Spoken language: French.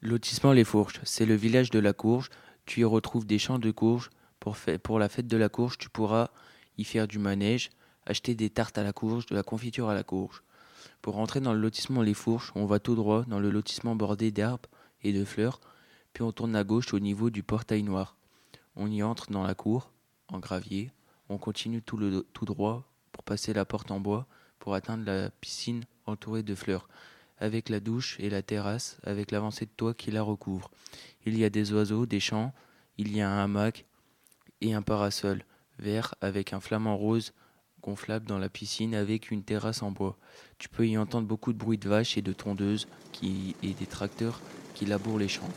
Lotissement Les Fourches, c'est le village de la courge. Tu y retrouves des champs de courges. Pour, la fête de la courge, tu pourras y faire du manège, acheter des tartes à la courge, de la confiture à la courge. Pour rentrer dans le lotissement Les Fourches, on va tout droit dans le lotissement bordé d'herbes et de fleurs, puis on tourne à gauche au niveau du portail noir. On y entre dans la cour, en gravier. On continue tout droit pour passer la porte en bois pour atteindre la piscine entourée de fleurs avec la douche et la terrasse, avec l'avancée de toit qui la recouvre. Il y a des oiseaux, des champs, il y a un hamac et un parasol vert avec un flamant rose gonflable dans la piscine avec une terrasse en bois. Tu peux y entendre beaucoup de bruit de vaches et de tondeuses et des tracteurs qui labourent les champs.